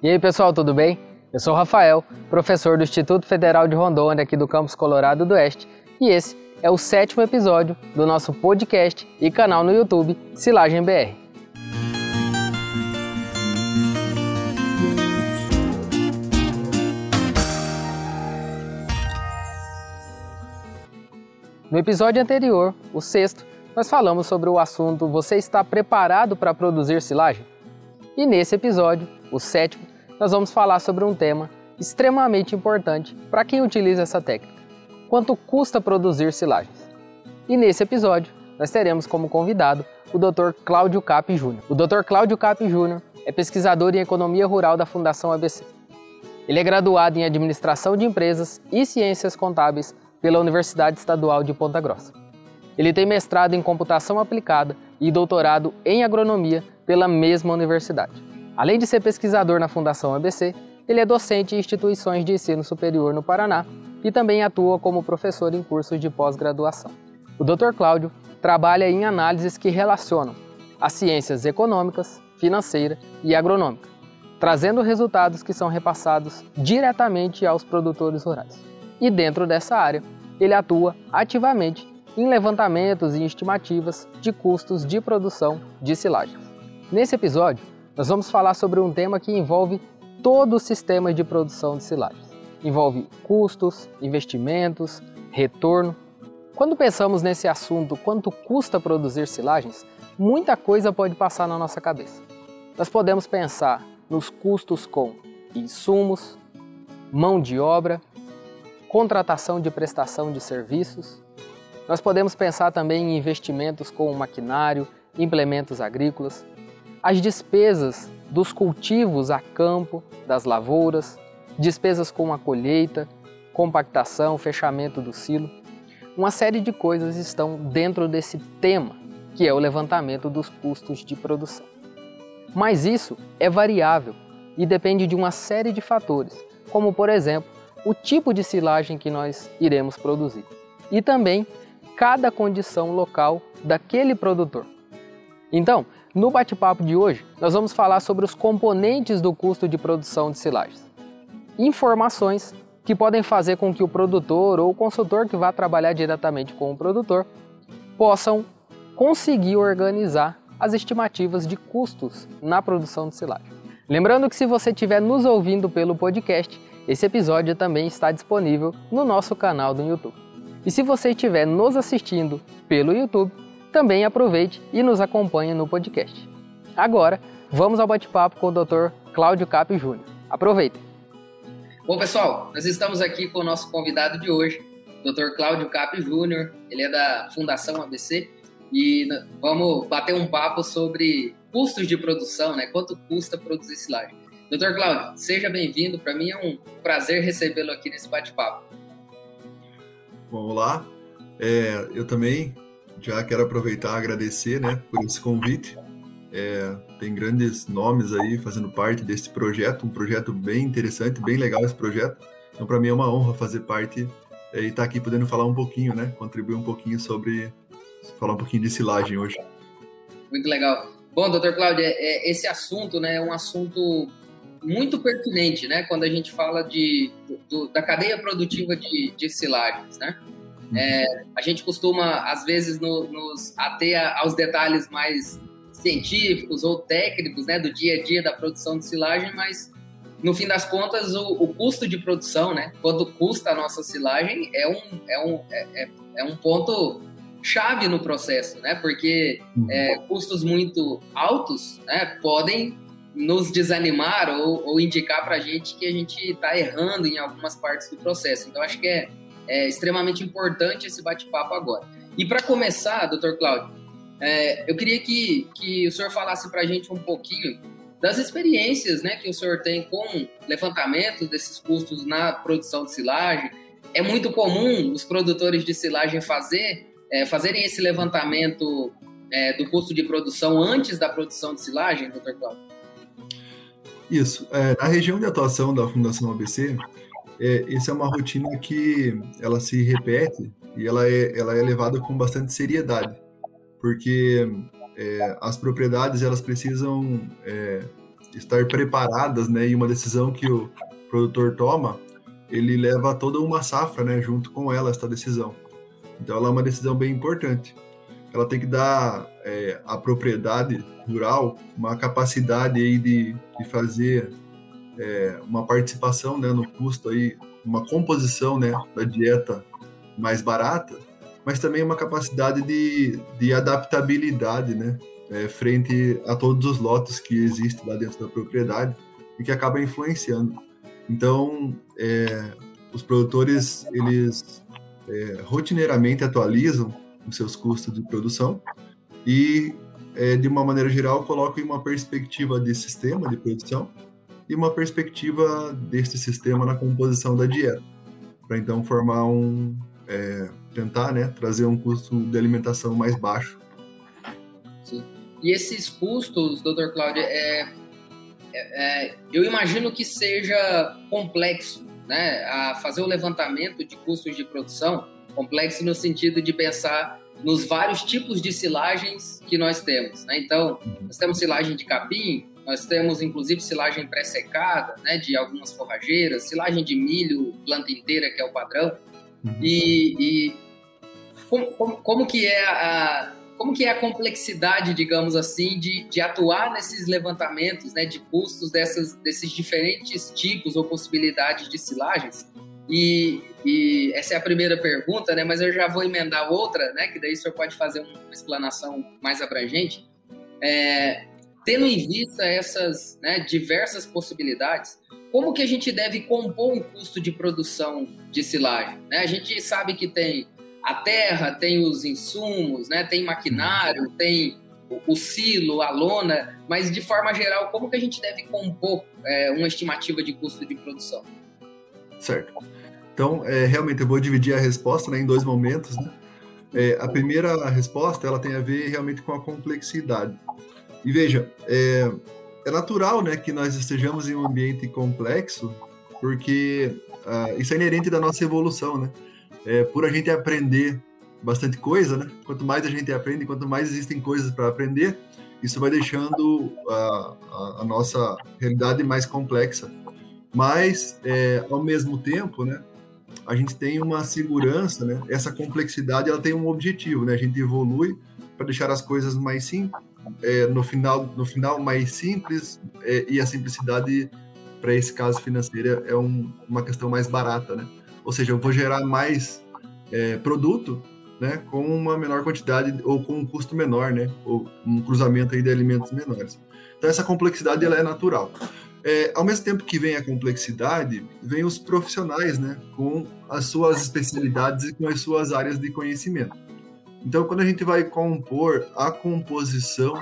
E aí, pessoal, tudo bem? Eu sou o Rafael, professor do Instituto Federal de Rondônia, aqui do campus Colorado do Oeste, e esse é o sétimo episódio do nosso podcast e canal no YouTube Silagem BR. No episódio anterior, o sexto, nós falamos sobre o assunto Você está preparado para produzir silagem? E nesse episódio, o sétimo, nós vamos falar sobre um tema extremamente importante para quem utiliza essa técnica: quanto custa produzir silagens. E nesse episódio, nós teremos como convidado o Dr. Cláudio Cap Júnior. O Dr. Cláudio Cap Júnior é pesquisador em economia rural da Fundação ABC. Ele é graduado em administração de empresas e ciências contábeis pela Universidade Estadual de Ponta Grossa. Ele tem mestrado em computação aplicada e doutorado em agronomia pela mesma universidade. Além de ser pesquisador na Fundação ABC, ele é docente em instituições de ensino superior no Paraná e também atua como professor em cursos de pós-graduação. O Dr. Cláudio trabalha em análises que relacionam as ciências econômicas, financeira e agronômica, trazendo resultados que são repassados diretamente aos produtores rurais. E dentro dessa área, ele atua ativamente em levantamentos e estimativas de custos de produção de silagens. Nesse episódio, nós vamos falar sobre um tema que envolve todo o sistema de produção de silagens. Envolve custos, investimentos, retorno. Quando pensamos nesse assunto, quanto custa produzir silagens, muita coisa pode passar na nossa cabeça. Nós podemos pensar nos custos com insumos, mão de obra, contratação de prestação de serviços. Nós podemos pensar também em investimentos com maquinário, implementos agrícolas, as despesas dos cultivos a campo, das lavouras, despesas com a colheita, compactação, fechamento do silo. Uma série de coisas estão dentro desse tema, que é o levantamento dos custos de produção. Mas isso é variável e depende de uma série de fatores, como por exemplo, o tipo de silagem que nós iremos produzir e também cada condição local daquele produtor. Então, no bate-papo de hoje, nós vamos falar sobre os componentes do custo de produção de silagens. Informações que podem fazer com que o produtor ou o consultor que vá trabalhar diretamente com o produtor possam conseguir organizar as estimativas de custos na produção de silagem. Lembrando que se você estiver nos ouvindo pelo podcast, esse episódio também está disponível no nosso canal do YouTube. E se você estiver nos assistindo pelo YouTube, também aproveite e nos acompanhe no podcast. Agora, vamos ao bate-papo com o Dr. Cláudio Cap Júnior. Aproveitem! Bom, pessoal, nós estamos aqui com o nosso convidado de hoje, Dr. Cláudio Cap Júnior. Ele é da Fundação ABC e vamos bater um papo sobre custos de produção, né? Quanto custa produzir silagem. Dr. Cláudio, seja bem-vindo. Para mim é um prazer recebê-lo aqui nesse bate-papo. Vamos lá. É, eu também já quero aproveitar e agradecer né, por esse convite. É, tem grandes nomes aí fazendo parte desse projeto, um projeto bem interessante, bem legal esse projeto. Então, para mim é uma honra fazer parte é, e estar tá aqui podendo falar um pouquinho, né? Contribuir um pouquinho sobre. falar um pouquinho de silagem hoje. Muito legal. Bom, doutor Cláudio, é, é, esse assunto né, é um assunto muito pertinente, né? Quando a gente fala de, do, da cadeia produtiva de, de silagens, né? É, a gente costuma, às vezes, no, nos ater aos detalhes mais científicos ou técnicos né, do dia a dia da produção de silagem, mas no fim das contas, o, o custo de produção, né, quanto custa a nossa silagem, é um, é um, é, é, é um ponto chave no processo, né, porque uhum. é, custos muito altos né, podem nos desanimar ou, ou indicar para a gente que a gente está errando em algumas partes do processo. Então, acho que é é extremamente importante esse bate-papo agora. E para começar, doutor Cláudio, é, eu queria que, que o senhor falasse para a gente um pouquinho das experiências né, que o senhor tem com levantamento desses custos na produção de silagem. É muito comum os produtores de silagem fazer, é, fazerem esse levantamento é, do custo de produção antes da produção de silagem, doutor Cláudio? Isso. É, na região de atuação da Fundação ABC, é, essa é uma rotina que ela se repete e ela é, ela é levada com bastante seriedade, porque é, as propriedades elas precisam é, estar preparadas, né? E uma decisão que o produtor toma, ele leva toda uma safra, né? Junto com ela essa decisão. Então, ela é uma decisão bem importante. Ela tem que dar é, à propriedade rural uma capacidade aí de, de fazer é, uma participação né, no custo aí, uma composição né, da dieta mais barata, mas também uma capacidade de, de adaptabilidade, né, é, frente a todos os lotes que existem lá dentro da propriedade e que acaba influenciando. Então, é, os produtores eles é, rotineiramente atualizam os seus custos de produção e, é, de uma maneira geral, colocam em uma perspectiva de sistema de produção e uma perspectiva deste sistema na composição da dieta, para então formar um, é, tentar né, trazer um custo de alimentação mais baixo. Sim. E esses custos, doutor Cláudio, é, é, é, eu imagino que seja complexo, né, a fazer o levantamento de custos de produção, complexo no sentido de pensar nos vários tipos de silagens que nós temos. Né? Então, nós temos silagem de capim, nós temos, inclusive, silagem pré-secada, né, de algumas forrageiras, silagem de milho, planta inteira, que é o padrão. Uhum. E, e como, como, como, que é a, como que é a complexidade, digamos assim, de, de atuar nesses levantamentos né, de custos dessas, desses diferentes tipos ou possibilidades de silagens? E, e, essa é a primeira pergunta, né? Mas eu já vou emendar outra, né? Que daí o senhor pode fazer uma explanação mais abrangente. É, tendo em vista essas né, diversas possibilidades, como que a gente deve compor um custo de produção de silagem? Né? A gente sabe que tem a terra, tem os insumos, né? tem maquinário, tem o, silo, a lona, mas de forma geral, como que a gente deve compor é, uma estimativa de custo de produção? Certo. Então, é, realmente, eu vou dividir a resposta né, em dois momentos. Né? É, a primeira resposta ela tem a ver realmente com a complexidade. E veja, é, é natural né, que nós estejamos em um ambiente complexo, porque uh, isso é inerente da nossa evolução, né? É, por a gente aprender bastante coisa, né? Quanto mais a gente aprende, quanto mais existem coisas para aprender, isso vai deixando a, a, a, nossa realidade mais complexa. Mas, é, ao mesmo tempo, né? A gente tem uma segurança, né? Essa complexidade, ela tem um objetivo, né? A gente evolui para deixar as coisas mais simples é, no final no final mais simples é, e a simplicidade para esse caso financeiro é um, uma questão mais barata, né? Ou seja, eu vou gerar mais é, produto, né, com uma menor quantidade ou com um custo menor, né, ou um cruzamento aí de alimentos menores. Então essa complexidade ela é natural. É, ao mesmo tempo que vem a complexidade, vem os profissionais, né, com as suas especialidades e com as suas áreas de conhecimento. Então, quando a gente vai compor a composição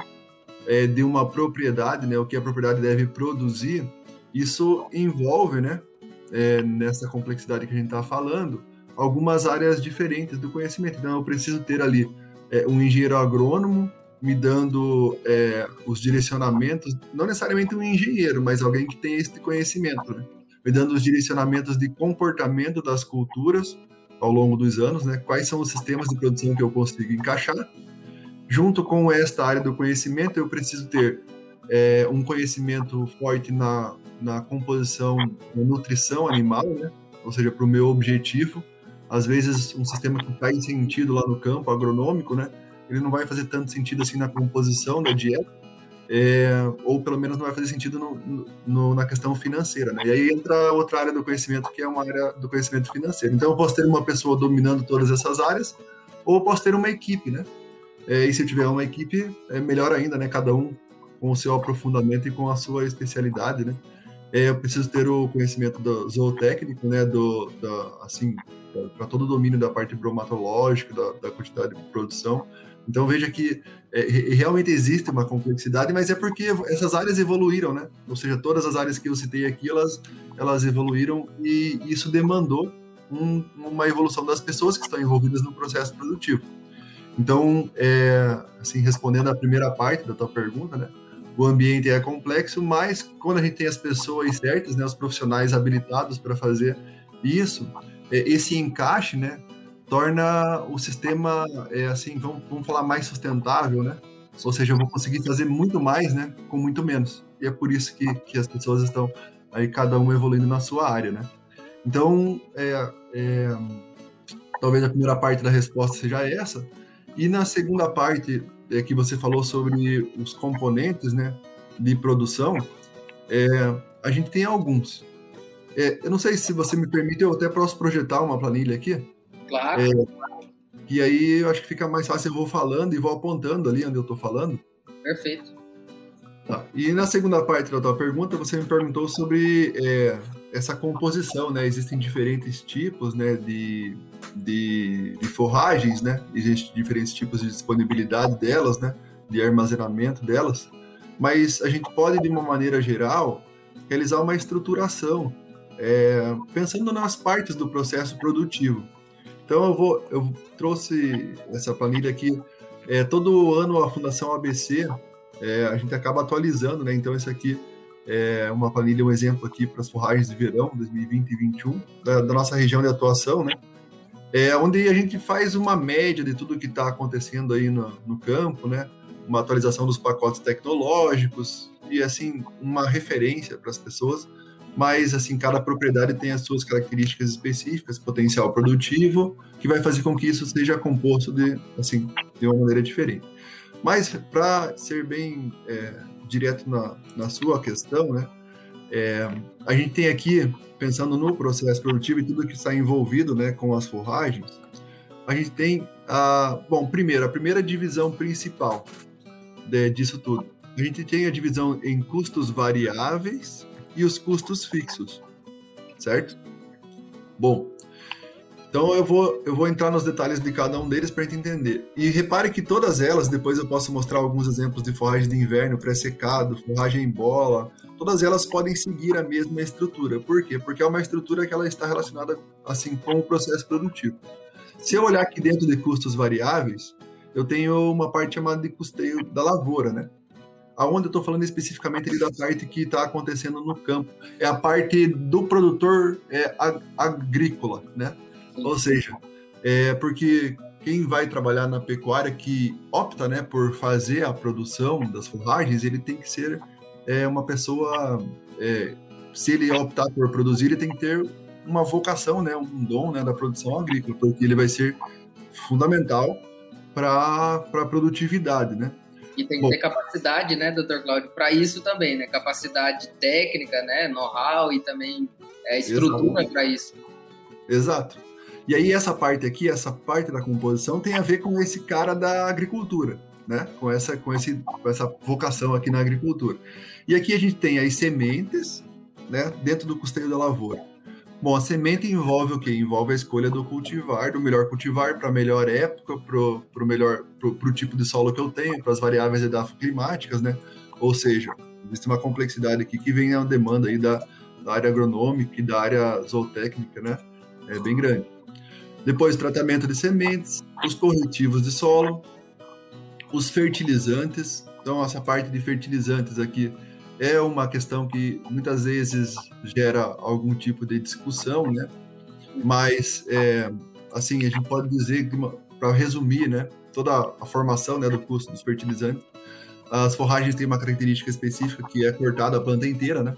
é, de uma propriedade, né, o que a propriedade deve produzir, isso envolve, né, é, nessa complexidade que a gente está falando, algumas áreas diferentes do conhecimento. Então, eu preciso ter ali é, um engenheiro agrônomo me dando é, os direcionamentos, não necessariamente um engenheiro, mas alguém que tem esse conhecimento, né? me dando os direcionamentos de comportamento das culturas, ao longo dos anos, né? Quais são os sistemas de produção que eu consigo encaixar? Junto com esta área do conhecimento, eu preciso ter é, um conhecimento forte na, na composição, na nutrição animal, né? Ou seja, para o meu objetivo. Às vezes, um sistema que faz sentido lá no campo agronômico, né? Ele não vai fazer tanto sentido assim na composição da dieta, é, ou pelo menos não vai fazer sentido no, no, na questão financeira, né? E aí entra outra área do conhecimento que é uma área do conhecimento financeiro. Então eu posso ter uma pessoa dominando todas essas áreas, ou eu posso ter uma equipe, né? É, e se eu tiver uma equipe, é melhor ainda, né? Cada um com o seu aprofundamento e com a sua especialidade, né? É, eu preciso ter o conhecimento do zootécnico, né? Do, da, assim, para todo o domínio da parte bromatológica, da, da quantidade de produção então veja que é, realmente existe uma complexidade, mas é porque essas áreas evoluíram, né? Ou seja, todas as áreas que eu citei aqui, elas, elas evoluíram e isso demandou um, uma evolução das pessoas que estão envolvidas no processo produtivo. Então, é, assim, respondendo à primeira parte da tua pergunta, né? O ambiente é complexo, mas quando a gente tem as pessoas certas, né, os profissionais habilitados para fazer isso, é, esse encaixe, né, torna o sistema, é, assim, vamos, vamos falar mais sustentável, né? Ou seja, eu vou conseguir fazer muito mais, né, com muito menos. e é por isso que, que as pessoas estão aí cada um evoluindo na sua área, né? Então, é, é, talvez a primeira parte da resposta seja essa. E na segunda parte, é, que você falou sobre os componentes né, de produção, é, a gente tem alguns. É, eu não sei se você me permite, eu até posso projetar uma planilha aqui. Claro. É, e aí eu acho que fica mais fácil eu vou falando e vou apontando ali onde eu estou falando. Perfeito. Tá. E na segunda parte da tua pergunta, você me perguntou sobre é, essa composição, né? Existem diferentes tipos, né, de, de, de, forragens, né? Existem diferentes tipos de disponibilidade delas, né? De armazenamento delas. Mas a gente pode, de uma maneira geral, realizar uma estruturação, é, pensando nas partes do processo produtivo. Então eu vou, eu trouxe essa planilha aqui. É, todo ano a Fundação ABC é, a gente acaba atualizando, né? Então, esse aqui é uma planilha, um exemplo aqui para as forragens de verão 2020 e 2021 da, da nossa região de atuação, né? É, onde a gente faz uma média de tudo que está acontecendo aí no, no campo, né? Uma atualização dos pacotes tecnológicos e, assim, uma referência para as pessoas mas assim cada propriedade tem as suas características específicas, potencial produtivo, que vai fazer com que isso seja composto de assim de uma maneira diferente. Mas, para ser bem é, direto na, na sua questão, né, é, a gente tem aqui, pensando no processo produtivo e tudo que está envolvido né, com as forragens, a gente tem, a, bom, primeiro, a primeira divisão principal de, disso tudo. A gente tem a divisão em custos variáveis e os custos fixos, certo? Bom, então eu vou, eu vou entrar nos detalhes de cada um deles para a gente entender. E repare que todas elas, depois eu posso mostrar alguns exemplos de forragem de inverno, pré-secado, forragem em bola, todas elas podem seguir a mesma estrutura. Por quê? Porque é uma estrutura que ela está relacionada assim com o processo produtivo. Se eu olhar aqui dentro de custos variáveis, eu tenho uma parte chamada de custeio da lavoura, né? Aonde eu estou falando especificamente ali da parte que está acontecendo no campo. É a parte do produtor é, agrícola, né? Ou seja, é porque quem vai trabalhar na pecuária que opta né, por fazer a produção das forragens, ele tem que ser é, uma pessoa. É, se ele optar por produzir, ele tem que ter uma vocação, né, um dom né, da produção agrícola, porque ele vai ser fundamental para a produtividade, né? E tem que Bom, ter capacidade, né, doutor Cláudio, para isso também, né? Capacidade técnica, né, know-how e também é, estrutura para isso. Exato. E aí essa parte aqui, essa parte da composição tem a ver com esse cara da agricultura, né? Com essa, com esse, com essa vocação aqui na agricultura. E aqui a gente tem as sementes, né? Dentro do custeio da lavoura. Bom, a semente envolve o quê? Envolve a escolha do cultivar, do melhor cultivar para a melhor época, para o melhor, pro, tipo de solo que eu tenho, para as variáveis edafoclimáticas, né? Ou seja, existe uma complexidade aqui que vem a demanda aí da, da área agronômica e da área zootécnica, né? É bem grande. Depois, tratamento de sementes, os corretivos de solo, os fertilizantes. Então, essa parte de fertilizantes aqui é uma questão que muitas vezes gera algum tipo de discussão, né? Mas, é, assim, a gente pode dizer, para resumir, né, toda a formação né, do custo dos fertilizantes, as forragens têm uma característica específica que é cortada a planta inteira, né?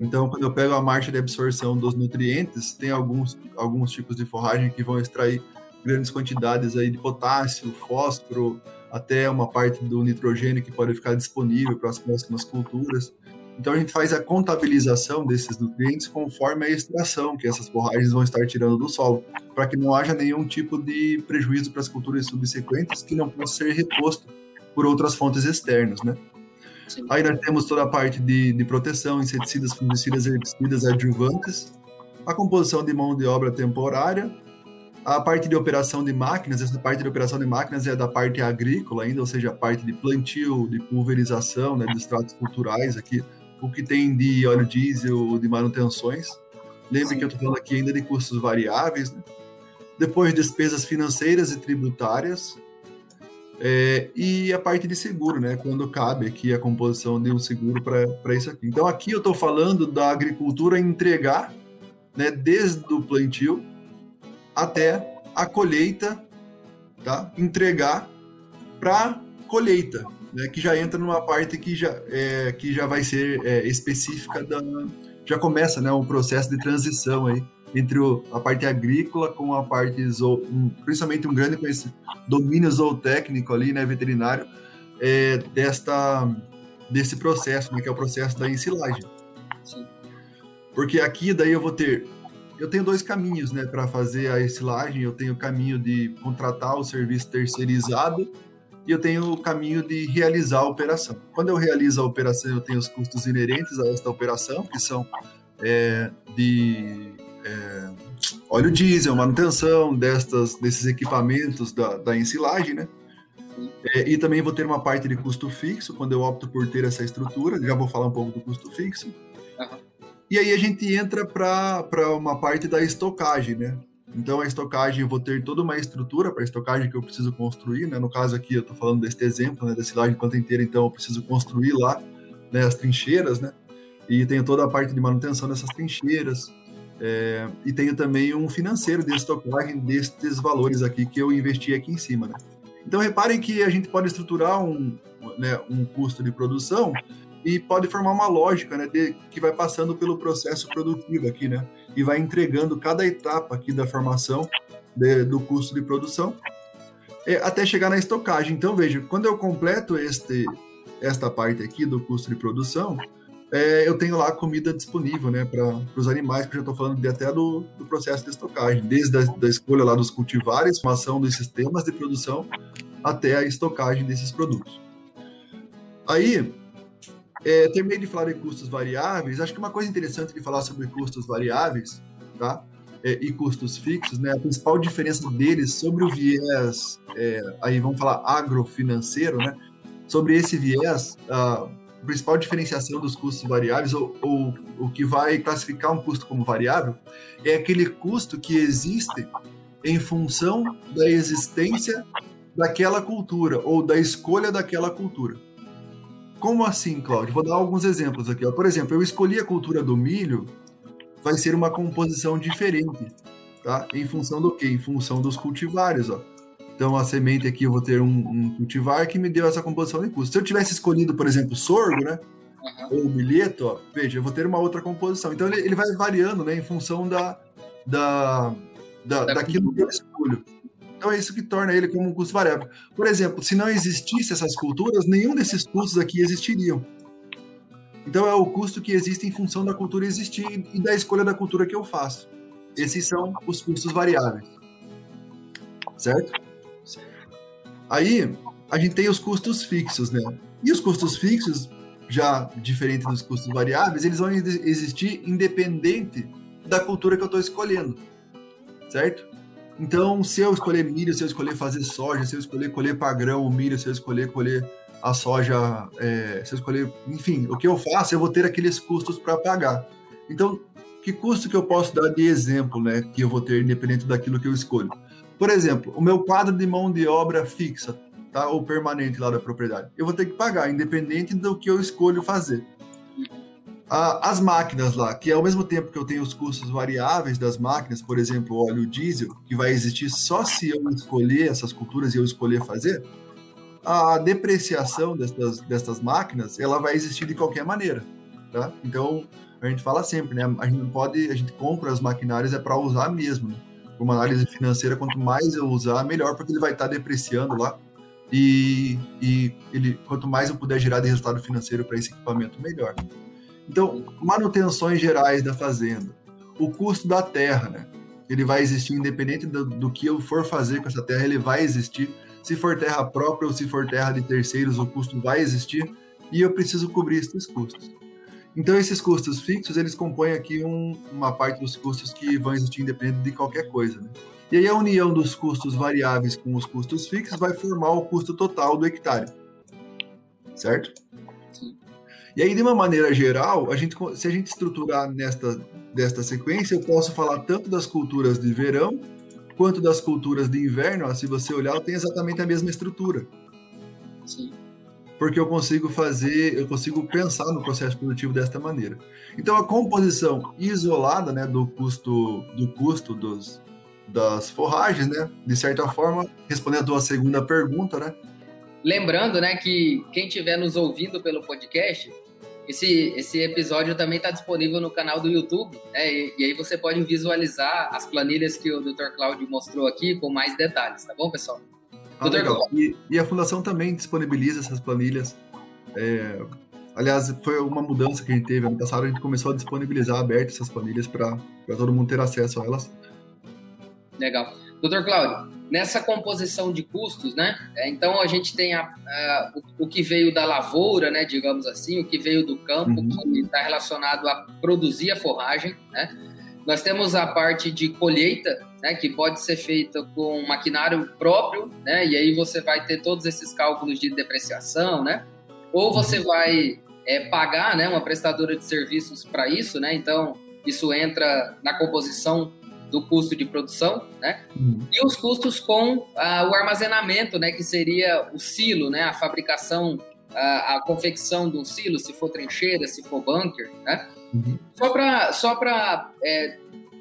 Então, quando eu pego a marcha de absorção dos nutrientes, tem alguns, alguns tipos de forragem que vão extrair grandes quantidades aí de potássio, fósforo, até uma parte do nitrogênio que pode ficar disponível para as próximas culturas. Então a gente faz a contabilização desses nutrientes conforme a extração que essas forragens vão estar tirando do solo, para que não haja nenhum tipo de prejuízo para as culturas subsequentes que não possa ser reposto por outras fontes externas, né? Sim. Aí nós temos toda a parte de, de proteção, inseticidas, fungicidas, herbicidas, adjuvantes, a composição de mão de obra temporária, a parte de operação de máquinas, essa parte de operação de máquinas é da parte agrícola ainda, ou seja, a parte de plantio, de pulverização, né, dos tratos culturais aqui, o que tem de óleo diesel, de manutenções. Lembre que eu estou falando aqui ainda de custos variáveis, né? Depois, despesas financeiras e tributárias, é, e a parte de seguro, né? Quando cabe aqui a composição de um seguro para isso aqui. Então, aqui eu estou falando da agricultura entregar, né, desde o plantio até a colheita, tá? Entregar para colheita. né, que já entra numa parte que já, é, que já vai ser é, específica da. Já começa né, um processo de transição aí entre o, a parte agrícola com a parte, zoo, um, principalmente um grande domínio zootécnico ali, né, veterinário, é, desta, desse processo, né, que é o processo da ensilagem. Sim. Porque aqui daí eu vou ter eu tenho dois caminhos, né, para fazer a ensilagem. Eu tenho o caminho de contratar o serviço terceirizado e eu tenho o caminho de realizar a operação. Quando eu realizo a operação, eu tenho os custos inerentes a esta operação, que são é, de é, óleo diesel, manutenção destas, desses equipamentos da, da ensilagem, né? É, e também vou ter uma parte de custo fixo quando eu opto por ter essa estrutura. Já vou falar um pouco do custo fixo. Uhum. E aí a gente entra para uma parte da estocagem, né? Então a estocagem, eu vou ter toda uma estrutura para estocagem que eu preciso construir, né? No caso aqui eu estou falando deste exemplo, né? Da silagem planta inteira, então eu preciso construir lá né, as trincheiras, né? E tenho toda a parte de manutenção dessas trincheiras. É, e tenho também um financeiro de estocagem destes valores aqui que eu investi aqui em cima, né? Então reparem que a gente pode estruturar um, né, um custo de produção e pode formar uma lógica, né, de, que vai passando pelo processo produtivo aqui, né, e vai entregando cada etapa aqui da formação de, do custo de produção até chegar na estocagem. Então veja, quando eu completo este esta parte aqui do custo de produção, é, eu tenho lá a comida disponível, né, para os animais, que eu já estou falando de, até do, do, processo de estocagem, desde a da escolha lá dos cultivares, formação dos sistemas de produção, até a estocagem desses produtos. Aí, é, terminei de falar de custos variáveis. Acho que uma coisa interessante de falar sobre custos variáveis, tá? É, e custos fixos, né? A principal diferença deles sobre o viés, é, aí vamos falar agrofinanceiro, né? Sobre esse viés, a principal diferenciação dos custos variáveis, ou, ou o que vai classificar um custo como variável, é aquele custo que existe em função da existência daquela cultura ou da escolha daquela cultura. Como assim, Cláudio? Vou dar alguns exemplos aqui. Ó. Por exemplo, eu escolhi a cultura do milho, vai ser uma composição diferente, tá? Em função do quê? Em função dos cultivares, ó. Então, a semente aqui eu vou ter um, um cultivar que me deu essa composição de custo. Se eu tivesse escolhido, por exemplo, sorgo, né? Ou milheto, ó, veja, eu vou ter uma outra composição. Então, ele, ele vai variando, né? Em função da, da, da, daquilo que eu escolho. Então é isso que torna ele como um custo variável. Por exemplo, se não existisse essas culturas, nenhum desses custos aqui existiriam. Então é o custo que existe em função da cultura existir e da escolha da cultura que eu faço. Esses são os custos variáveis. Certo? Aí a gente tem os custos fixos, né? E os custos fixos, já diferente dos custos variáveis, eles vão existir independente da cultura que eu estou escolhendo. Certo? Então, se eu escolher milho, se eu escolher fazer soja, se eu escolher colher para grão o milho, se eu escolher colher a soja, é, se eu escolher, enfim, o que eu faço, eu vou ter aqueles custos para pagar. Então, que custo que eu posso dar de exemplo, né, que eu vou ter independente daquilo que eu escolho? Por exemplo, o meu quadro de mão de obra fixa, tá, ou permanente lá da propriedade, eu vou ter que pagar, independente do que eu escolho fazer as máquinas lá, que ao mesmo tempo que eu tenho os custos variáveis das máquinas, por exemplo, óleo diesel, que vai existir só se eu escolher essas culturas e eu escolher fazer, a depreciação destas, destas máquinas, ela vai existir de qualquer maneira, tá? Então, a gente fala sempre, né? A gente pode, a gente compra as maquinárias é para usar mesmo, né? Uma análise financeira, quanto mais eu usar, melhor, porque ele vai estar tá depreciando lá. E, e ele, quanto mais eu puder gerar de resultado financeiro para esse equipamento, melhor. Então, manutenções gerais da fazenda, o custo da terra, né? Ele vai existir independente do, do, que eu for fazer com essa terra, ele vai existir. Se for terra própria ou se for terra de terceiros, o custo vai existir e eu preciso cobrir esses custos. Então, esses custos fixos, eles compõem aqui um, uma parte dos custos que vão existir independente de qualquer coisa, né? E aí a união dos custos variáveis com os custos fixos vai formar o custo total do hectare. Certo? E aí, de uma maneira geral, a gente, se a gente estruturar nesta desta sequência, eu posso falar tanto das culturas de verão quanto das culturas de inverno. Ó, se você olhar, tem exatamente a mesma estrutura. Sim. Porque eu consigo fazer, eu consigo pensar no processo produtivo desta maneira. Então, a composição isolada, né, do custo, do custo dos, das forragens, né, de certa forma, respondendo a tua segunda pergunta, né, lembrando, né, que quem estiver nos ouvindo pelo podcast, esse, esse episódio também está disponível no canal do YouTube, né, e, e, aí você pode visualizar as planilhas que o Dr. Cláudio mostrou aqui com mais detalhes, tá bom, pessoal? Ah, Dr. E, e, a Fundação também disponibiliza essas planilhas. É, aliás, foi uma mudança que a gente teve. Ano passado a gente começou a disponibilizar aberto essas planilhas para todo mundo ter acesso a elas. Legal. Doutor Cláudio, nessa composição de custos, né? É, então a gente tem a, a, o, o, que veio da lavoura, né? Digamos assim, o que veio do campo, uhum. que está relacionado a produzir a forragem, né? Nós temos a parte de colheita, né, que pode ser feita com maquinário próprio, né, e aí você vai ter todos esses cálculos de depreciação, né, ou você uhum. vai é, pagar, né, uma prestadora de serviços para isso, né, então isso entra na composição do custo de produção, né? Uhum. E os custos com ah, o armazenamento, né? Que seria o silo, né? A fabricação, a, a confecção do silo, se for trincheira, se for bunker, né? Uhum. Só para só para é,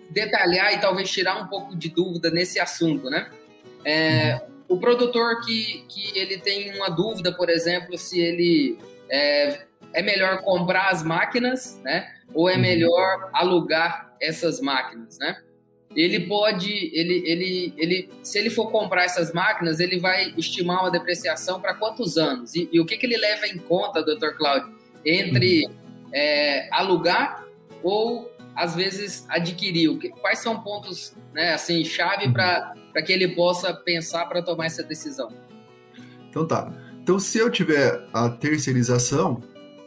detalhar e talvez tirar um pouco de dúvida nesse assunto, né? É, uhum. O produtor que, que ele tem uma dúvida, por exemplo, se ele é, é melhor comprar as máquinas, né? Ou é uhum. melhor alugar essas máquinas, né? Ele pode, ele, ele, ele, se ele for comprar essas máquinas, ele vai estimar uma depreciação para quantos anos? E, e, o que, que ele leva em conta, doutor Cláudio, entre é, alugar ou às vezes adquirir? Quais são pontos, né, assim, chave para que ele possa pensar para tomar essa decisão? Então tá. Então se eu tiver a terceirização,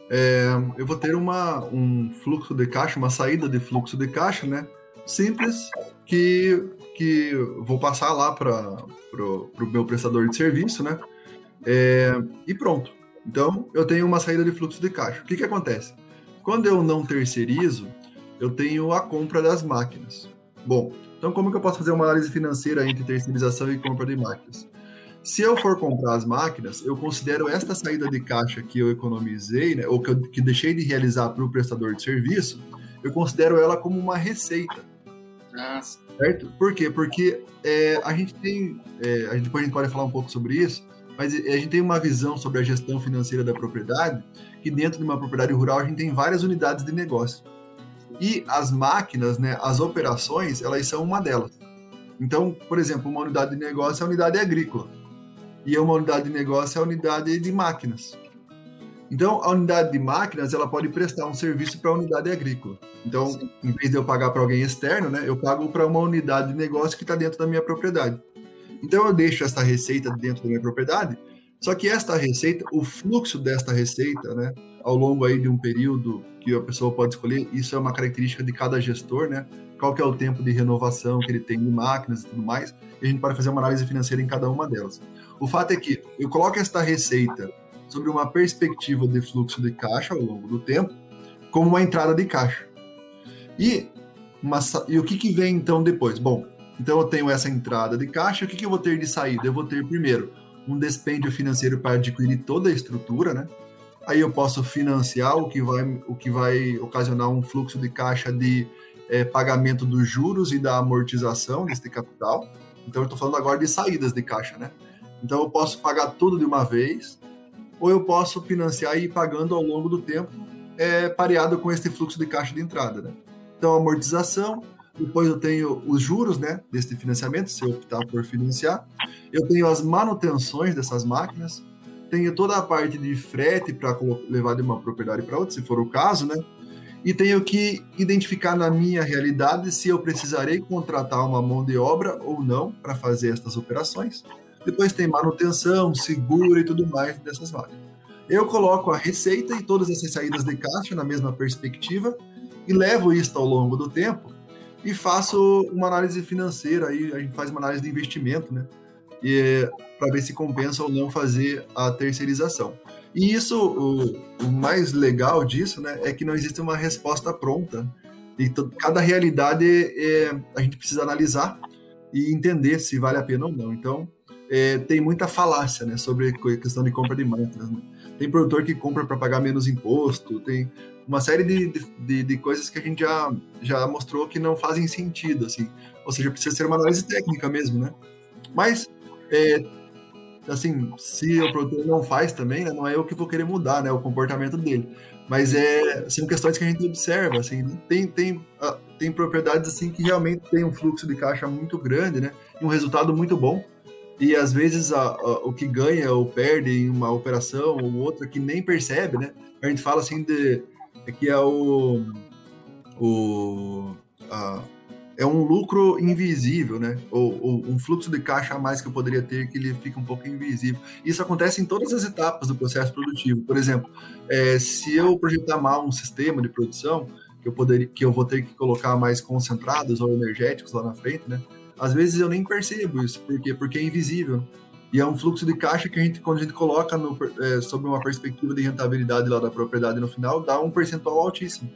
é, eu vou ter uma, um fluxo de caixa, uma saída de fluxo de caixa, né? Simples, que, que vou passar lá para o meu prestador de serviço, né? É, e pronto. Então, eu tenho uma saída de fluxo de caixa. O que, que acontece? Quando eu não terceirizo, eu tenho a compra das máquinas. Bom, então como que eu posso fazer uma análise financeira entre terceirização e compra de máquinas? Se eu for comprar as máquinas, eu considero esta saída de caixa que eu economizei, né, ou que, eu, que deixei de realizar para o prestador de serviço, eu considero ela como uma receita. Nossa. Certo? Por quê? Porque é, a gente tem. É, a gente, depois a gente pode falar um pouco sobre isso, mas a gente tem uma visão sobre a gestão financeira da propriedade, que dentro de uma propriedade rural a gente tem várias unidades de negócio. E as máquinas, né, as operações, elas são uma delas. Então, por exemplo, uma unidade de negócio é a unidade agrícola. E uma unidade de negócio é a unidade de máquinas. Então, a unidade de máquinas ela pode prestar um serviço para a unidade agrícola. Então, Sim. em vez de eu pagar para alguém externo, né, eu pago para uma unidade de negócio que está dentro da minha propriedade. Então, eu deixo essa receita dentro da minha propriedade. Só que esta receita, o fluxo desta receita, né, ao longo aí de um período que a pessoa pode escolher, isso é uma característica de cada gestor, né? Qual que é o tempo de renovação que ele tem de máquinas e tudo mais. E a gente pode fazer uma análise financeira em cada uma delas. O fato é que eu coloco esta receita sobre uma perspectiva de fluxo de caixa ao longo do tempo, como uma entrada de caixa. E, uma, e o que, que vem então depois? Bom, então eu tenho essa entrada de caixa, o que, que eu vou ter de saída? Eu vou ter primeiro um despêndio financeiro para adquirir toda a estrutura, né? Aí eu posso financiar o que vai, o que vai ocasionar um fluxo de caixa de é, pagamento dos juros e da amortização desse capital. Então eu estou falando agora de saídas de caixa, né? Então eu posso pagar tudo de uma vez, ou eu posso financiar e ir pagando ao longo do tempo, é, pareado com esse fluxo de caixa de entrada. Né? Então, amortização, depois eu tenho os juros né, desse financiamento, se eu optar por financiar, eu tenho as manutenções dessas máquinas, tenho toda a parte de frete para levar de uma propriedade para outra, se for o caso, né? E tenho que identificar na minha realidade se eu precisarei contratar uma mão de obra ou não para fazer estas operações. Depois tem manutenção, seguro e tudo mais dessas máquinas. Eu coloco a receita e todas essas saídas de caixa na mesma perspectiva e levo isso ao longo do tempo e faço uma análise financeira aí a gente faz uma análise de investimento, né? E para ver se compensa ou não fazer a terceirização. E isso, o, o, mais legal disso, né, é que não existe uma resposta pronta. E cada realidade é, a gente precisa analisar e entender se vale a pena ou não. Então, é, tem muita falácia né, sobre a questão de compra de máquinas. Né? Tem produtor que compra para pagar menos imposto, tem uma série de, de, de, coisas que a gente já, já mostrou que não fazem sentido, assim. Ou seja, precisa ser uma análise técnica mesmo, né? Mas, é, assim, se o produtor não faz também, né, não é eu que vou querer mudar, né, o comportamento dele. Mas é, são questões que a gente observa, assim, tem, tem, ah, tem propriedades assim que realmente tem um fluxo de caixa muito grande, né, e um resultado muito bom. E às vezes a, a, o que ganha ou perde em uma operação ou outra que nem percebe, né? A gente fala assim de é que é o, o a, é um lucro invisível, né? Ou, ou, um fluxo de caixa a mais que eu poderia ter que ele fica um pouco invisível. Isso acontece em todas as etapas do processo produtivo. Por exemplo, é, se eu projetar mal um sistema de produção, que eu, poderia, que eu vou ter que colocar mais concentrados ou energéticos lá na frente, né? Às vezes eu nem percebo isso, por quê? Porque é invisível. E é um fluxo de caixa que a gente, quando a gente coloca no, é, sob uma perspectiva de rentabilidade lá da propriedade no final, dá um percentual altíssimo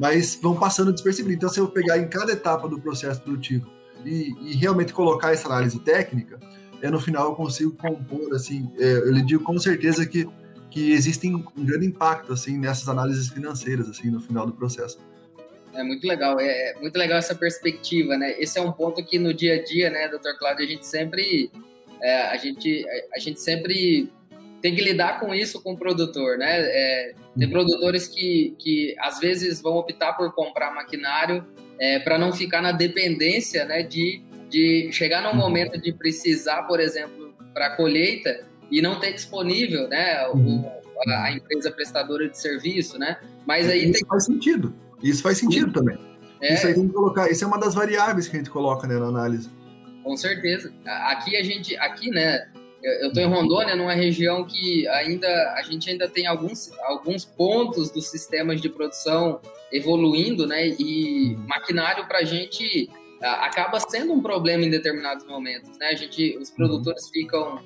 mas vão passando despercebido. Então, se eu pegar em cada etapa do processo produtivo e, e realmente colocar essa análise técnica, é, no final eu consigo compor, assim, é, eu lhe digo com certeza que, que existem um grande impacto, assim, nessas análises financeiras, assim, no final do processo. É muito legal, é, é muito legal essa perspectiva, né? Esse é um ponto que no dia a dia, né, doutor Cláudio, a gente sempre, é, a gente, a gente sempre tem que lidar com isso com o produtor, né? É, tem uhum. produtores que, que às vezes vão optar por comprar maquinário é, para não ficar na dependência, né? De, de chegar num uhum. momento de precisar, por exemplo, para colheita e não ter disponível, né? O, uhum. a, a, empresa prestadora de serviço, né? Mas aí isso tem... faz sentido. Isso faz sentido também. É... Isso aí tem que colocar. Isso é uma das variáveis que a gente coloca né, na análise. Com certeza. Aqui a gente, aqui, né? Eu estou em Rondônia, numa região que ainda a gente ainda tem alguns, alguns pontos dos sistemas de produção evoluindo, né? E maquinário para a gente acaba sendo um problema em determinados momentos, né? A gente, os produtores ficam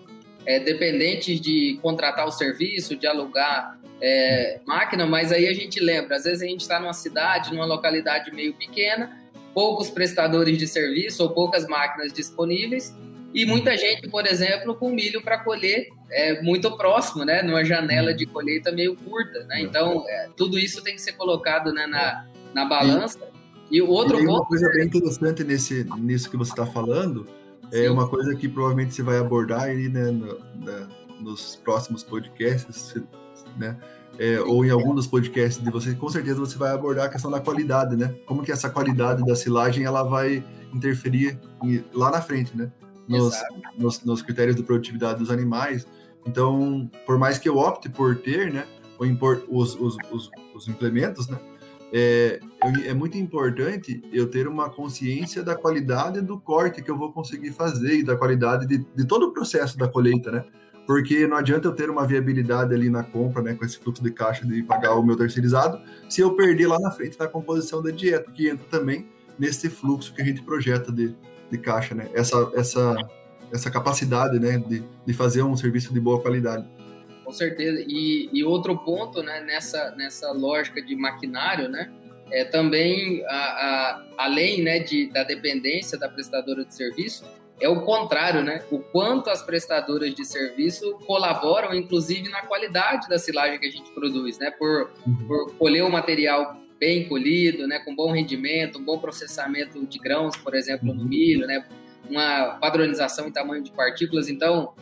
é, dependentes de contratar o serviço, de alugar é, máquina, mas aí a gente lembra, às vezes a gente está numa cidade, numa localidade meio pequena, poucos prestadores de serviço ou poucas máquinas disponíveis e muita gente, por exemplo, com milho para colher é, muito próximo, né? Numa janela de colheita meio curta, né? Então, é, tudo isso tem que ser colocado né, na, na balança. E o outro e ponto... Uma coisa bem interessante nesse, nisso que você está falando é uma coisa que provavelmente você vai abordar aí, né, no, na, nos próximos podcasts, né? É, ou em algum dos podcasts de vocês, com certeza você vai abordar a questão da qualidade, né? Como que essa qualidade da silagem ela vai interferir em, lá na frente, né? nos, nos, nos, critérios de produtividade dos animais. Então, por mais que eu opte por ter, né, impor, os, os, os, os, implementos, né, é, é muito importante eu ter uma consciência da qualidade do corte que eu vou conseguir fazer e da qualidade de, de todo o processo da colheita, né? Porque não adianta eu ter uma viabilidade ali na compra, né, com esse fluxo de caixa de pagar o meu terceirizado, se eu perder lá na frente na composição da dieta, que entra também nesse fluxo que a gente projeta de, de caixa, né? Essa, essa, essa capacidade, né, de, de fazer um serviço de boa qualidade. Com certeza. E, e outro ponto, né, nessa, nessa lógica de maquinário, né, é também, a, a, além né, de, da dependência da prestadora de serviço, é o contrário, né? O quanto as prestadoras de serviço colaboram, inclusive, na qualidade da silagem que a gente produz, né? Por, uhum. por colher o material bem colhido, né, com bom rendimento, um bom processamento de grãos, por exemplo, no uhum. milho, né, uma padronização em tamanho de partículas. Então,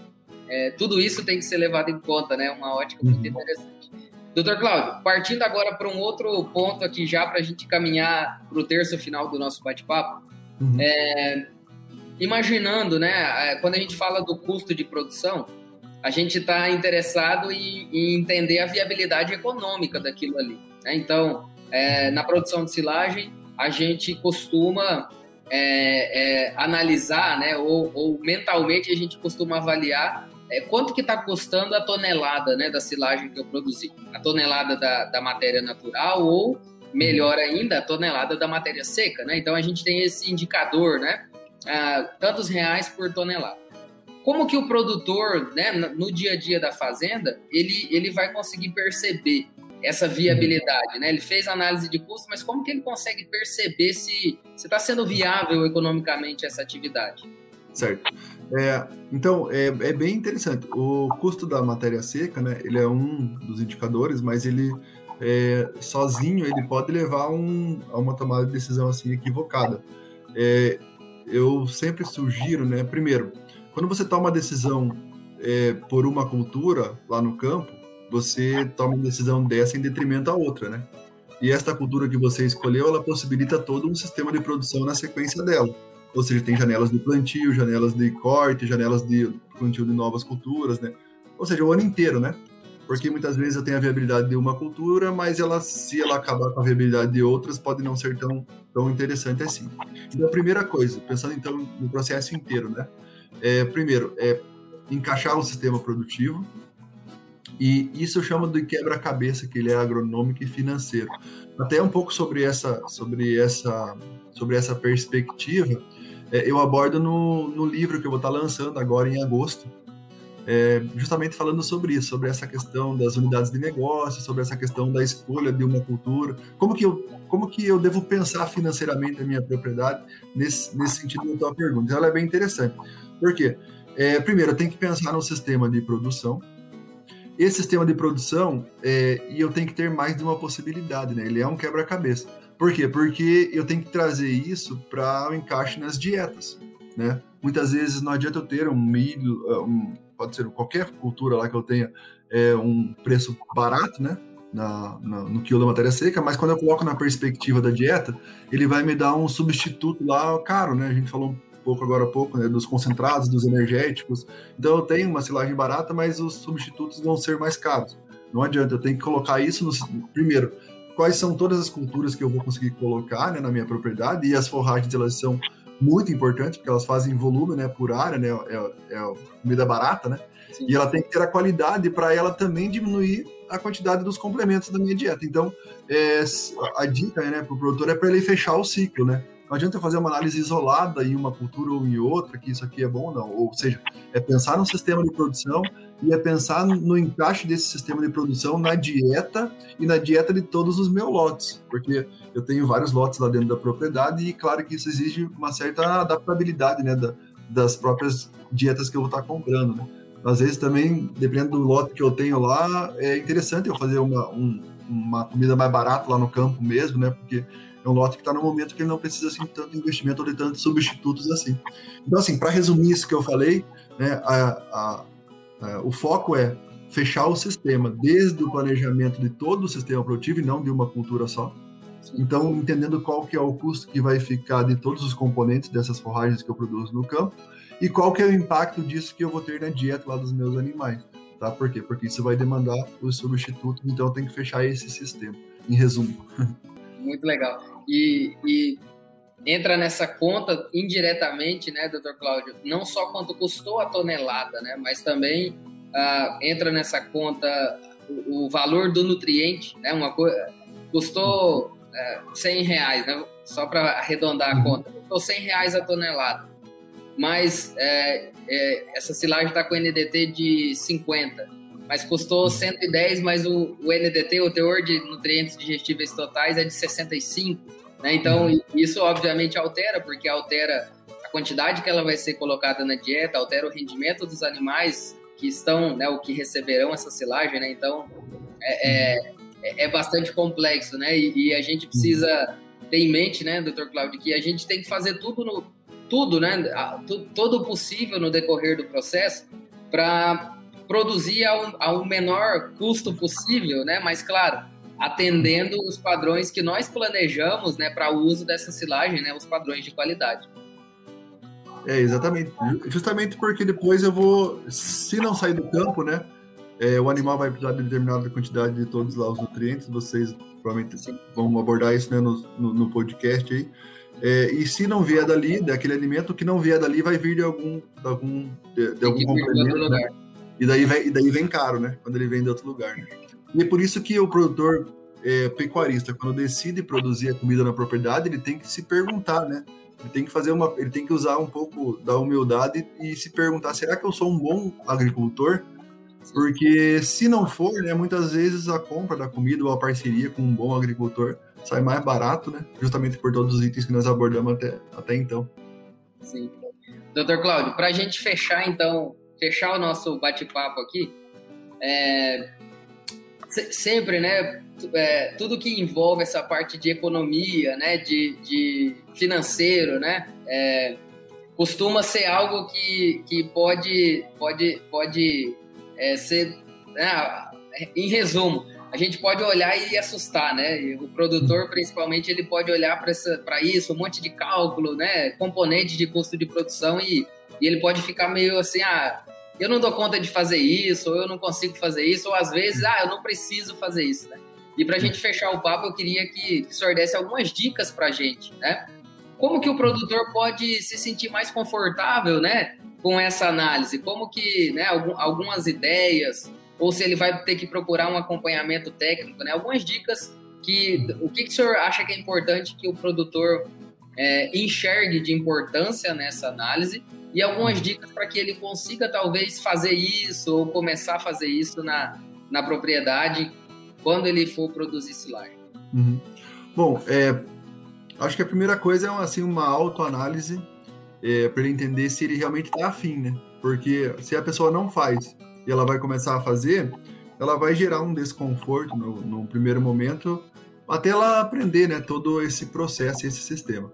é, tudo isso tem que ser levado em conta, né, uma ótica muito uhum. interessante. Doutor Cláudio, partindo agora para um outro ponto aqui já para a gente caminhar para o terço final do nosso bate-papo, uhum. é, imaginando, né, é, quando a gente fala do custo de produção, a gente está interessado em, em, entender a viabilidade econômica daquilo ali. Né? Então, é, na produção de silagem, a gente costuma é, é, analisar, né, ou, ou, mentalmente a gente costuma avaliar é, quanto que está custando a tonelada né, da silagem que eu produzi. A tonelada da, da matéria natural ou, melhor ainda, a tonelada da matéria seca. Né? Então, a gente tem esse indicador, né, tantos reais por tonelada. Como que o produtor, né, no dia a dia da fazenda, ele, ele vai conseguir perceber essa viabilidade, né? Ele fez análise de custo, mas como que ele consegue perceber se está sendo viável economicamente essa atividade? Certo. É, então, é, é, bem interessante. O custo da matéria seca, né? Ele é um dos indicadores, mas ele é, sozinho ele pode levar um, a uma tomada de decisão assim equivocada. É, eu sempre sugiro, né? Primeiro, quando você toma uma decisão é, por uma cultura lá no campo, você toma uma decisão dessa em detrimento à outra, né? E esta cultura que você escolheu, ela possibilita todo um sistema de produção na sequência dela. Ou seja, tem janelas de plantio, janelas de corte, janelas de plantio de novas culturas, né? Ou seja, o ano inteiro, né? Porque muitas vezes eu tenho a viabilidade de uma cultura, mas ela, se ela acabar com a viabilidade de outras, pode não ser tão, tão interessante assim. Então, a primeira coisa, pensando então no processo inteiro, né? É, primeiro, é encaixar o sistema produtivo, e isso eu chamo de quebra-cabeça, que ele é agronômico e financeiro. Até um pouco sobre essa, sobre essa, sobre essa perspectiva, é, eu abordo no, no livro que eu vou estar lançando agora em agosto, é, justamente falando sobre isso, sobre essa questão das unidades de negócio, sobre essa questão da escolha de uma cultura, como que eu, como que eu devo pensar financeiramente a minha propriedade nesse, nesse sentido da tua pergunta. Então, ela é bem interessante. Por quê? É, primeiro, eu tenho que pensar no sistema de produção, esse sistema de produção, é, e eu tenho que ter mais de uma possibilidade, né? Ele é um quebra-cabeça. Por quê? Porque eu tenho que trazer isso para o encaixe nas dietas, né? Muitas vezes não adianta eu ter um milho, é, um, pode ser qualquer cultura lá que eu tenha, é, um preço barato, né? Na, na, no quilo da matéria seca, mas quando eu coloco na perspectiva da dieta, ele vai me dar um substituto lá caro, né? A gente falou pouco agora há pouco, né, dos concentrados, dos energéticos. Então eu tenho uma silagem barata, mas os substitutos vão ser mais caros. Não adianta, eu tenho que colocar isso no primeiro. Quais são todas as culturas que eu vou conseguir colocar né, na minha propriedade? E as forragens elas são muito importantes porque elas fazem volume, né, por área, né, é, é comida barata, né? Sim. E ela tem que ter a qualidade para ela também diminuir a quantidade dos complementos da minha dieta. Então, é, a dica né, para o produtor é para ele fechar o ciclo, né? Não adianta fazer uma análise isolada em uma cultura ou em outra, que isso aqui é bom ou não. Ou seja, é pensar no sistema de produção e é pensar no encaixe desse sistema de produção na dieta e na dieta de todos os meus lotes. Porque eu tenho vários lotes lá dentro da propriedade e, claro, que isso exige uma certa adaptabilidade né, da, das próprias dietas que eu vou estar comprando. Né? Às vezes também, dependendo do lote que eu tenho lá, é interessante eu fazer uma, um, uma comida mais barata lá no campo mesmo, né? Porque é um lote que está no momento que ele não precisa assim tanto investimento ou de tantos substitutos assim. Então, assim, para resumir isso que eu falei, né, a, a, o foco é fechar o sistema desde o planejamento de todo o sistema produtivo e não de uma cultura só. Então, entendendo qual que é o custo que vai ficar de todos os componentes dessas forragens que eu produzo no campo e qual que é o impacto disso que eu vou ter na dieta lá dos meus animais. Tá? Por quê? Porque isso vai demandar os substitutos, então eu tenho que fechar esse sistema, em resumo. Muito legal. E, e entra nessa conta indiretamente, né, doutor Cláudio, não só quanto custou a tonelada, né, mas também uh, entra nessa conta o, o, valor do nutriente, né, uma coisa custou uh, é, 100 reais, né, só para arredondar a conta, custou 100 reais a tonelada, mas é, é, essa silagem está com NDT de 50, mas custou 110, mas o, o NDT, o teor de nutrientes digestíveis totais, é de 65. Né? Então, uhum. isso obviamente altera, porque altera a quantidade que ela vai ser colocada na dieta, altera o rendimento dos animais que estão, né, o que receberão essa silagem, né? Então, é, é, é bastante complexo, né? E, e, a gente precisa ter em mente, né, doutor Cláudio, que a gente tem que fazer tudo no tudo, né, todo o possível no decorrer do processo para produzir ao, ao menor custo possível, né? Mas claro, atendendo os padrões que nós planejamos, né, para o uso dessa silagem, né, os padrões de qualidade. É, exatamente. Justamente porque depois eu vou, se não sair do campo, né, é, o animal vai precisar de determinada quantidade de todos lá os nutrientes, vocês provavelmente Sim. vão abordar isso né, no, no, no podcast aí. É, e se não vier dali, daquele alimento, que não vier dali vai vir de algum, de algum, de, de algum complemento. Né? E daí, vem, e daí vem caro, né? Quando ele vem de outro lugar. Né? E é por isso que o produtor é, pecuarista, quando decide produzir a comida na propriedade, ele tem que se perguntar, né? Ele tem que fazer uma, ele tem que usar um pouco da humildade e se perguntar: será que eu sou um bom agricultor? Porque se não for, né, muitas vezes a compra da comida ou a parceria com um bom agricultor sai mais barato, né? Justamente por todos os itens que nós abordamos até, até então. Sim. Doutor Cláudio, para a gente fechar então fechar o nosso bate-papo aqui, é, sempre, né, é, tudo que envolve essa parte de economia, né, de, de financeiro, né, é, costuma ser algo que, que pode, pode, pode é, ser, né, em resumo, a gente pode olhar e assustar, né? O produtor, principalmente, ele pode olhar para isso, um monte de cálculo, né? Componente de custo de produção e, e ele pode ficar meio assim, ah, eu não dou conta de fazer isso, ou eu não consigo fazer isso, ou às vezes, ah, eu não preciso fazer isso, né? E para a gente fechar o papo, eu queria que, o senhor desse algumas dicas para a gente, né? Como que o produtor pode se sentir mais confortável, né, com essa análise? Como que, né, algumas ideias, ou se ele vai ter que procurar um acompanhamento técnico, né? Algumas dicas que o que, que o senhor acha que é importante que o produtor é, enxergue de importância nessa análise e algumas dicas para que ele consiga talvez fazer isso ou começar a fazer isso na, na propriedade quando ele for produzir silagem. Uhum. Bom, é, acho que a primeira coisa é assim uma autoanálise é, para ele entender se ele realmente está afim, né? Porque se a pessoa não faz e ela vai começar a fazer, ela vai gerar um desconforto no, no primeiro momento, até ela aprender né, todo esse processo, esse sistema.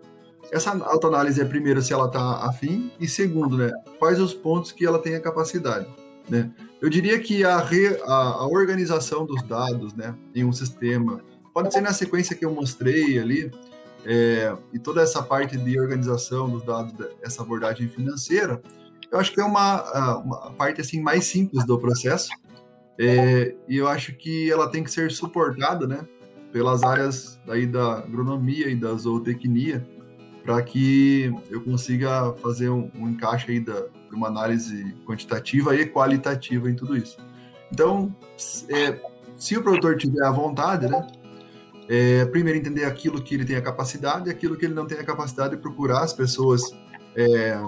Essa autoanálise é, primeiro, se ela está afim, e segundo, né, quais os pontos que ela tem a capacidade. Né? Eu diria que a, re, a, a, organização dos dados né, em um sistema, pode ser na sequência que eu mostrei ali, é, e toda essa parte de organização dos dados, essa abordagem financeira, eu acho que é uma, uma parte assim mais simples do processo é, e eu acho que ela tem que ser suportada, né, pelas áreas aí da agronomia e da zootecnia para que eu consiga fazer um, um encaixe aí da, de uma análise quantitativa e qualitativa em tudo isso. Então, é, se o produtor tiver a vontade, né, é, primeiro entender aquilo que ele tem a capacidade, aquilo que ele não tem a capacidade, de procurar as pessoas é,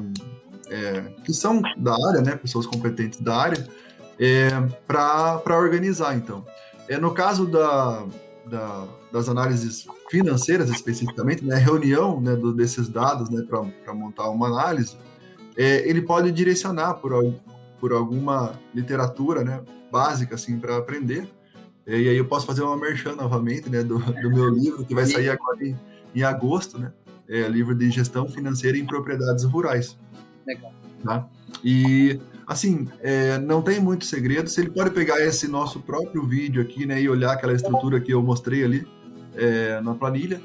é, que são da área, né, pessoas competentes da área, é, para organizar, então. É, no caso da, da, das análises financeiras, especificamente, né, reunião né, do, desses dados né, para montar uma análise, é, ele pode direcionar por, por alguma literatura né, básica assim, para aprender. E aí eu posso fazer uma merchan novamente né, do, do meu livro, que vai sair agora em, em agosto, né? É livro de gestão financeira em propriedades rurais. Legal. Tá? E, assim, é, não tem muito segredo. Se ele pode pegar esse nosso próprio vídeo aqui, né, e olhar aquela estrutura que eu mostrei ali é, na planilha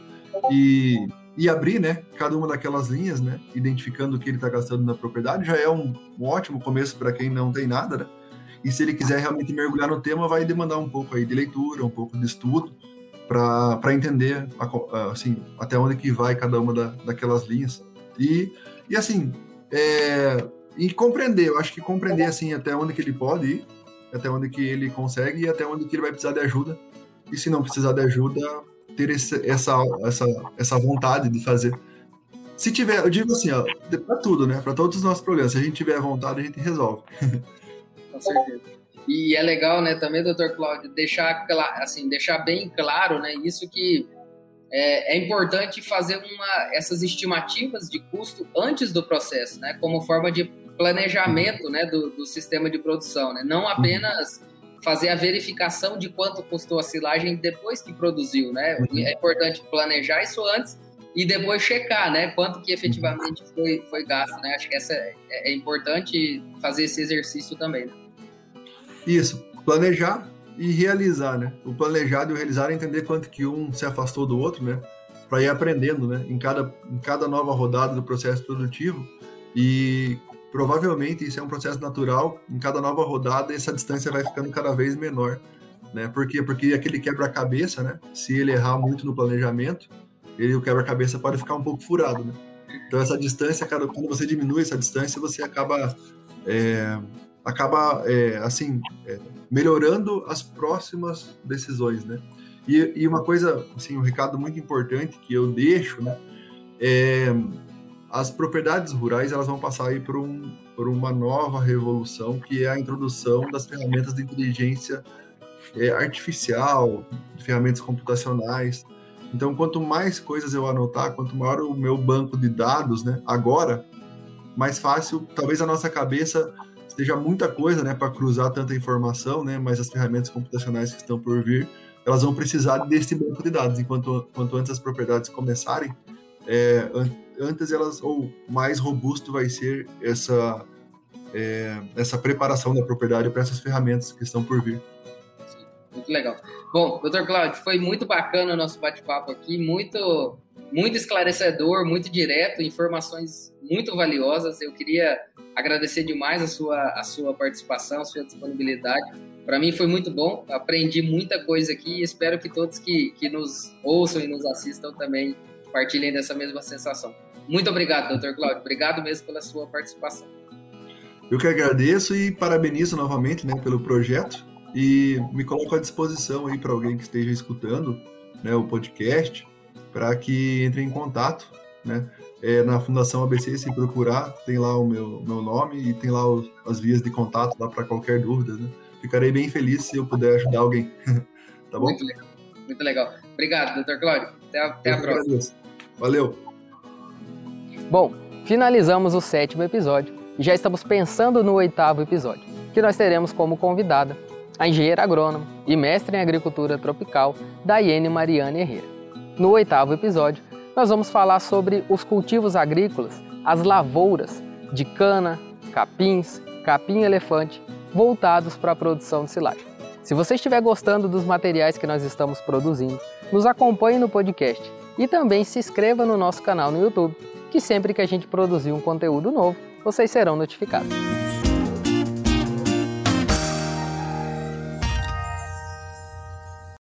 e, e abrir, né, cada uma daquelas linhas, né, identificando o que ele está gastando na propriedade, já é um, um ótimo começo para quem não tem nada, né? E se ele quiser realmente mergulhar no tema, vai demandar um pouco aí de leitura, um pouco de estudo, para entender assim, até onde que vai cada uma da, daquelas linhas. E, e assim, é, e compreender, eu acho que compreender assim até onde que ele pode ir, até onde que ele consegue e até onde que ele vai precisar de ajuda. E se não precisar de ajuda, ter esse, essa, essa, essa vontade de fazer. Se tiver, eu digo assim, ó, para tudo, né? Para todos os nossos problemas, se a gente tiver vontade, a gente resolve. Com certeza. E é legal, né, também, doutor Cláudio, deixar, assim, deixar bem claro, né, isso que é, é, importante fazer uma, essas estimativas de custo antes do processo, né, como forma de planejamento né, do, do sistema de produção, né, não apenas fazer a verificação de quanto custou a silagem depois que produziu, né, uhum. é importante planejar isso antes e depois checar, né, quanto que efetivamente foi, foi gasto, né, acho que essa é, é importante fazer esse exercício também. Né? Isso, planejar e realizar, né? O planejado e o realizar é entender quanto que um se afastou do outro, né? Para ir aprendendo, né? Em cada, em cada nova rodada do processo produtivo e provavelmente isso é um processo natural. Em cada nova rodada essa distância vai ficando cada vez menor, né? Por quê? Porque aquele quebra-cabeça, né? Se ele errar muito no planejamento, ele o quebra-cabeça pode ficar um pouco furado, né? Então essa distância, quando você diminui essa distância, você acaba é, acaba é, assim é, melhorando as próximas decisões, né? E, e, uma coisa, assim, um recado muito importante que eu deixo, né? É, as propriedades rurais elas vão passar aí por, um, por uma nova revolução que é a introdução das ferramentas de inteligência é, artificial, ferramentas computacionais. Então, quanto mais coisas eu anotar, quanto maior o meu banco de dados, né? Agora, mais fácil, talvez a nossa cabeça seja muita coisa, né, para cruzar tanta informação, né, mas as ferramentas computacionais que estão por vir, elas vão precisar desse banco de dados. Enquanto quanto antes as propriedades começarem, é, antes elas ou mais robusto vai ser essa é, essa preparação da propriedade para essas ferramentas que estão por vir. Muito legal. Bom, doutor Cláudio, foi muito bacana o nosso bate-papo aqui, muito, muito esclarecedor, muito direto, informações muito valiosas. Eu queria agradecer demais a sua, a sua participação, a sua disponibilidade. Para mim foi muito bom, aprendi muita coisa aqui e espero que todos que, que nos ouçam e nos assistam também partilhem dessa mesma sensação. Muito obrigado, doutor Cláudio. Obrigado mesmo pela sua participação. Eu que agradeço e parabenizo novamente né, pelo projeto e me coloco à disposição aí para alguém que esteja escutando né, o podcast para que entre em contato, né? É, na Fundação ABC, se procurar, tem lá o meu, meu nome e tem lá os, as vias de contato lá para qualquer dúvida, né? Ficarei bem feliz se eu puder ajudar alguém. tá bom? Muito legal. Muito legal. Obrigado, doutor Cláudio. Até a, até a próxima. Agradeço. Valeu. Bom, finalizamos o sétimo episódio e já estamos pensando no oitavo episódio, que nós teremos como convidada a engenheira agrônoma e mestre em agricultura tropical, Daiane Mariana Herrera. No oitavo episódio, nós vamos falar sobre os cultivos agrícolas, as lavouras de cana, capins, capim-elefante, voltados para a produção de silagem. Se você estiver gostando dos materiais que nós estamos produzindo, nos acompanhe no podcast e também se inscreva no nosso canal no YouTube, que sempre que a gente produzir um conteúdo novo, vocês serão notificados.